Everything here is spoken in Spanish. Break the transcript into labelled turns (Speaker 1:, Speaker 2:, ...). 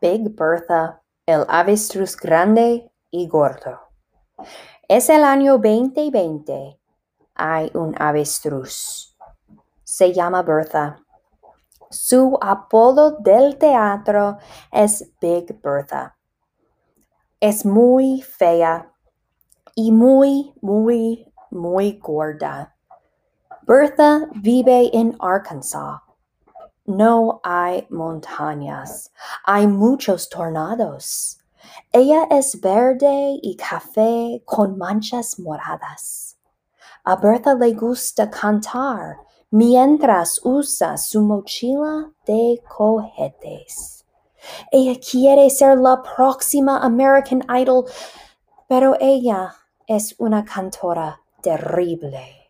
Speaker 1: Big Bertha, el avestruz grande y gordo. Es el año 2020. Hay un avestruz. Se llama Bertha. Su apodo del teatro es Big Bertha. Es muy fea y muy, muy, muy gorda. Bertha vive en Arkansas. No hay montañas, hay muchos tornados. Ella es verde y café con manchas moradas. A Bertha le gusta cantar mientras usa su mochila de cohetes. Ella quiere ser la próxima American Idol, pero ella es una cantora terrible.